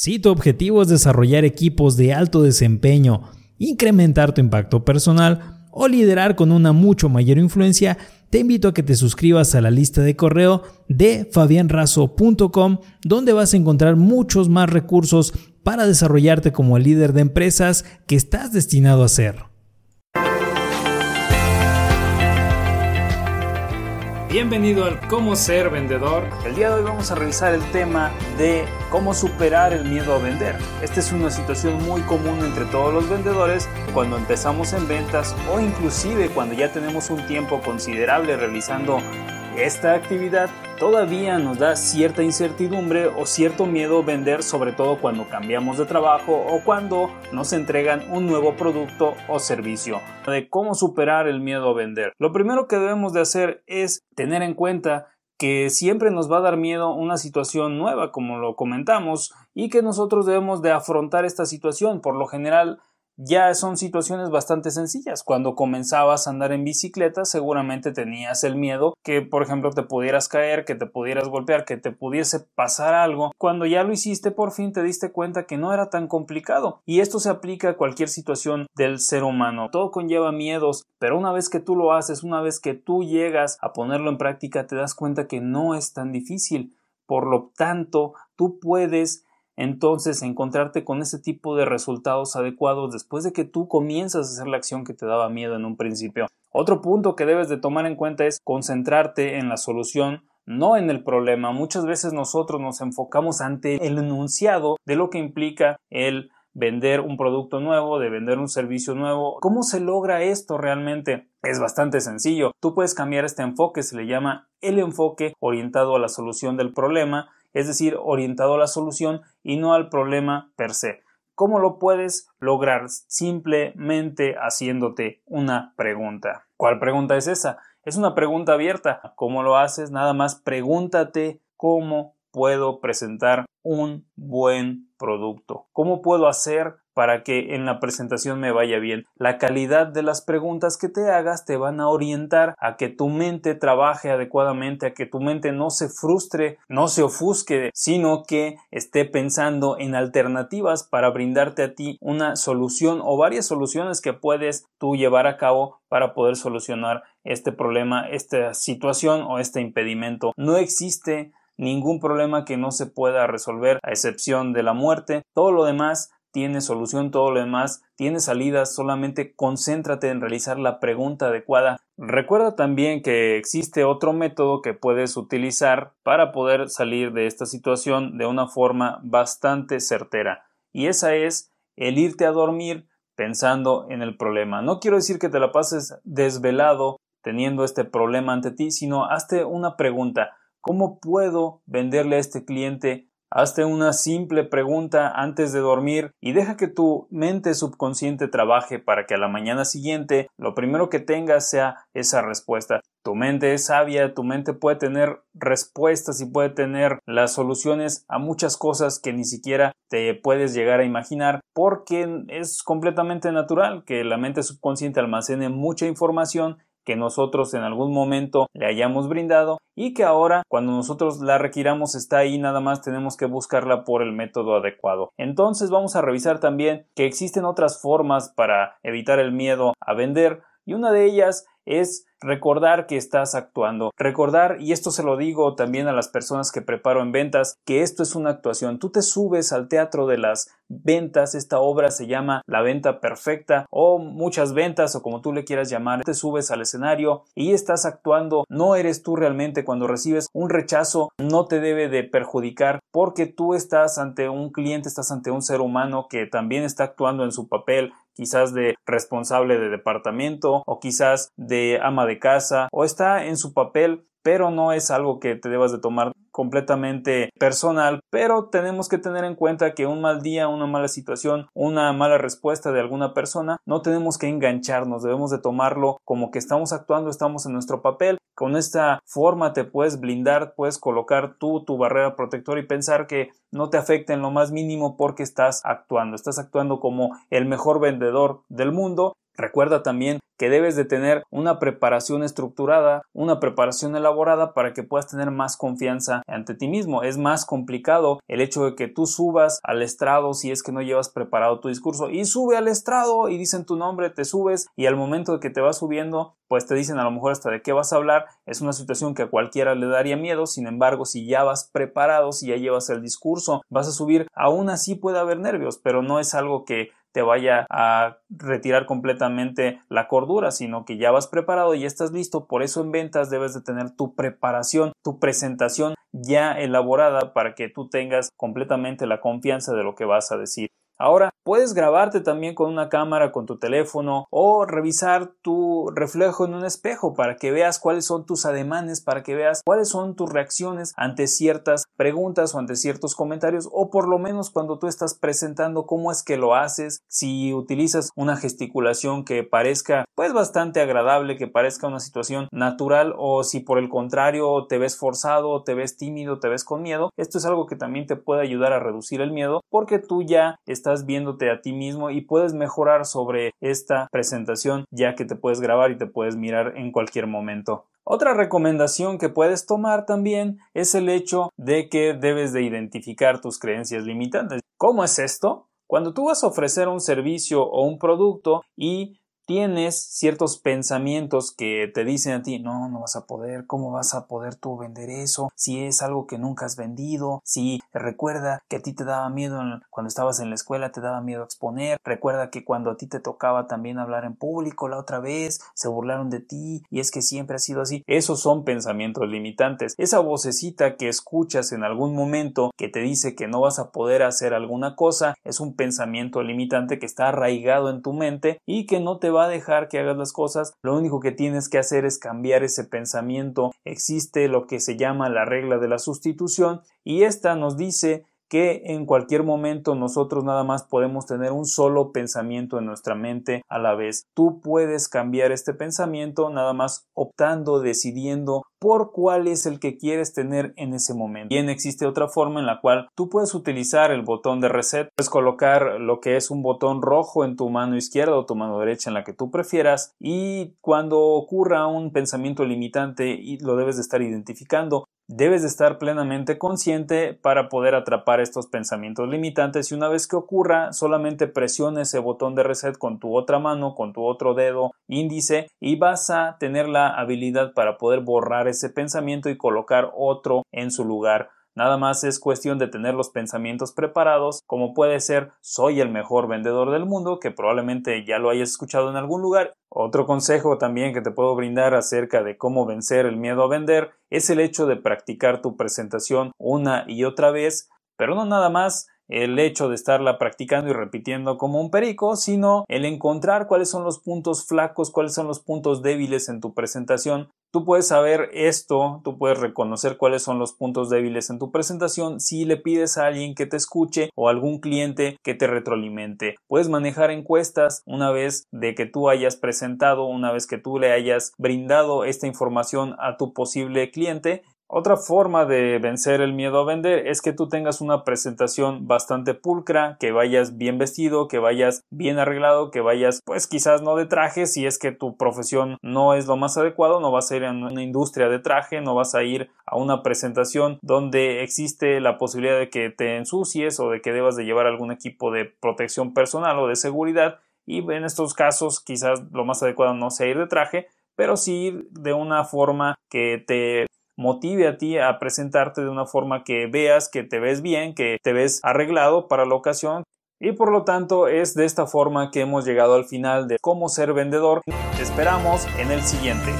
Si tu objetivo es desarrollar equipos de alto desempeño, incrementar tu impacto personal o liderar con una mucho mayor influencia, te invito a que te suscribas a la lista de correo de fabianrazo.com donde vas a encontrar muchos más recursos para desarrollarte como el líder de empresas que estás destinado a ser. Bienvenido al Cómo ser vendedor. El día de hoy vamos a revisar el tema de cómo superar el miedo a vender. Esta es una situación muy común entre todos los vendedores cuando empezamos en ventas o inclusive cuando ya tenemos un tiempo considerable realizando esta actividad todavía nos da cierta incertidumbre o cierto miedo vender, sobre todo cuando cambiamos de trabajo o cuando nos entregan un nuevo producto o servicio. De cómo superar el miedo a vender. Lo primero que debemos de hacer es tener en cuenta que siempre nos va a dar miedo una situación nueva, como lo comentamos, y que nosotros debemos de afrontar esta situación. Por lo general, ya son situaciones bastante sencillas. Cuando comenzabas a andar en bicicleta, seguramente tenías el miedo que, por ejemplo, te pudieras caer, que te pudieras golpear, que te pudiese pasar algo. Cuando ya lo hiciste, por fin te diste cuenta que no era tan complicado. Y esto se aplica a cualquier situación del ser humano. Todo conlleva miedos, pero una vez que tú lo haces, una vez que tú llegas a ponerlo en práctica, te das cuenta que no es tan difícil. Por lo tanto, tú puedes entonces encontrarte con ese tipo de resultados adecuados después de que tú comienzas a hacer la acción que te daba miedo en un principio. Otro punto que debes de tomar en cuenta es concentrarte en la solución no en el problema. Muchas veces nosotros nos enfocamos ante el enunciado de lo que implica el vender un producto nuevo, de vender un servicio nuevo. ¿Cómo se logra esto realmente? Es bastante sencillo. Tú puedes cambiar este enfoque, se le llama el enfoque orientado a la solución del problema es decir, orientado a la solución y no al problema per se. ¿Cómo lo puedes lograr? Simplemente haciéndote una pregunta. ¿Cuál pregunta es esa? Es una pregunta abierta. ¿Cómo lo haces? Nada más pregúntate cómo puedo presentar un buen producto. ¿Cómo puedo hacer para que en la presentación me vaya bien. La calidad de las preguntas que te hagas te van a orientar a que tu mente trabaje adecuadamente, a que tu mente no se frustre, no se ofusque, sino que esté pensando en alternativas para brindarte a ti una solución o varias soluciones que puedes tú llevar a cabo para poder solucionar este problema, esta situación o este impedimento. No existe ningún problema que no se pueda resolver a excepción de la muerte. Todo lo demás tiene solución, todo lo demás tiene salida, solamente concéntrate en realizar la pregunta adecuada. Recuerda también que existe otro método que puedes utilizar para poder salir de esta situación de una forma bastante certera y esa es el irte a dormir pensando en el problema. No quiero decir que te la pases desvelado teniendo este problema ante ti, sino hazte una pregunta. ¿Cómo puedo venderle a este cliente Hazte una simple pregunta antes de dormir y deja que tu mente subconsciente trabaje para que a la mañana siguiente lo primero que tengas sea esa respuesta. Tu mente es sabia, tu mente puede tener respuestas y puede tener las soluciones a muchas cosas que ni siquiera te puedes llegar a imaginar porque es completamente natural que la mente subconsciente almacene mucha información que nosotros en algún momento le hayamos brindado y que ahora cuando nosotros la requiramos está ahí nada más tenemos que buscarla por el método adecuado. Entonces vamos a revisar también que existen otras formas para evitar el miedo a vender y una de ellas es recordar que estás actuando. Recordar, y esto se lo digo también a las personas que preparo en ventas, que esto es una actuación. Tú te subes al teatro de las ventas, esta obra se llama La venta perfecta o muchas ventas o como tú le quieras llamar, te subes al escenario y estás actuando, no eres tú realmente cuando recibes un rechazo, no te debe de perjudicar porque tú estás ante un cliente, estás ante un ser humano que también está actuando en su papel, quizás de responsable de departamento o quizás de ama de casa o está en su papel pero no es algo que te debas de tomar completamente personal, pero tenemos que tener en cuenta que un mal día, una mala situación, una mala respuesta de alguna persona, no tenemos que engancharnos, debemos de tomarlo como que estamos actuando, estamos en nuestro papel. Con esta forma te puedes blindar, puedes colocar tú tu barrera protectora y pensar que no te afecta en lo más mínimo porque estás actuando, estás actuando como el mejor vendedor del mundo Recuerda también que debes de tener una preparación estructurada, una preparación elaborada para que puedas tener más confianza ante ti mismo. Es más complicado el hecho de que tú subas al estrado si es que no llevas preparado tu discurso y sube al estrado y dicen tu nombre, te subes y al momento de que te vas subiendo pues te dicen a lo mejor hasta de qué vas a hablar, es una situación que a cualquiera le daría miedo, sin embargo, si ya vas preparado, si ya llevas el discurso, vas a subir, aún así puede haber nervios, pero no es algo que te vaya a retirar completamente la cordura, sino que ya vas preparado y estás listo. Por eso en ventas debes de tener tu preparación, tu presentación ya elaborada para que tú tengas completamente la confianza de lo que vas a decir. Ahora, puedes grabarte también con una cámara, con tu teléfono o revisar tu reflejo en un espejo para que veas cuáles son tus ademanes, para que veas cuáles son tus reacciones ante ciertas preguntas o ante ciertos comentarios o por lo menos cuando tú estás presentando cómo es que lo haces, si utilizas una gesticulación que parezca pues bastante agradable, que parezca una situación natural o si por el contrario te ves forzado, te ves tímido, te ves con miedo, esto es algo que también te puede ayudar a reducir el miedo porque tú ya estás estás viéndote a ti mismo y puedes mejorar sobre esta presentación ya que te puedes grabar y te puedes mirar en cualquier momento. Otra recomendación que puedes tomar también es el hecho de que debes de identificar tus creencias limitantes. ¿Cómo es esto? Cuando tú vas a ofrecer un servicio o un producto y tienes ciertos pensamientos que te dicen a ti, no, no vas a poder, ¿cómo vas a poder tú vender eso? Si es algo que nunca has vendido, si recuerda que a ti te daba miedo cuando estabas en la escuela, te daba miedo exponer, recuerda que cuando a ti te tocaba también hablar en público la otra vez, se burlaron de ti y es que siempre ha sido así. Esos son pensamientos limitantes. Esa vocecita que escuchas en algún momento que te dice que no vas a poder hacer alguna cosa, es un pensamiento limitante que está arraigado en tu mente y que no te va a dejar que hagas las cosas, lo único que tienes que hacer es cambiar ese pensamiento. Existe lo que se llama la regla de la sustitución y esta nos dice que en cualquier momento nosotros nada más podemos tener un solo pensamiento en nuestra mente a la vez. Tú puedes cambiar este pensamiento nada más optando, decidiendo por cuál es el que quieres tener en ese momento. Bien, existe otra forma en la cual tú puedes utilizar el botón de reset, puedes colocar lo que es un botón rojo en tu mano izquierda o tu mano derecha en la que tú prefieras y cuando ocurra un pensamiento limitante y lo debes de estar identificando, Debes de estar plenamente consciente para poder atrapar estos pensamientos limitantes y una vez que ocurra solamente presiona ese botón de reset con tu otra mano, con tu otro dedo índice y vas a tener la habilidad para poder borrar ese pensamiento y colocar otro en su lugar. Nada más es cuestión de tener los pensamientos preparados, como puede ser soy el mejor vendedor del mundo, que probablemente ya lo hayas escuchado en algún lugar. Otro consejo también que te puedo brindar acerca de cómo vencer el miedo a vender es el hecho de practicar tu presentación una y otra vez, pero no nada más el hecho de estarla practicando y repitiendo como un perico, sino el encontrar cuáles son los puntos flacos, cuáles son los puntos débiles en tu presentación Tú puedes saber esto, tú puedes reconocer cuáles son los puntos débiles en tu presentación si le pides a alguien que te escuche o algún cliente que te retroalimente. Puedes manejar encuestas una vez de que tú hayas presentado, una vez que tú le hayas brindado esta información a tu posible cliente otra forma de vencer el miedo a vender es que tú tengas una presentación bastante pulcra, que vayas bien vestido, que vayas bien arreglado, que vayas pues quizás no de traje si es que tu profesión no es lo más adecuado, no vas a ir a una industria de traje, no vas a ir a una presentación donde existe la posibilidad de que te ensucies o de que debas de llevar algún equipo de protección personal o de seguridad. Y en estos casos quizás lo más adecuado no sea ir de traje, pero sí ir de una forma que te motive a ti a presentarte de una forma que veas que te ves bien, que te ves arreglado para la ocasión. Y por lo tanto es de esta forma que hemos llegado al final de cómo ser vendedor. Te esperamos en el siguiente.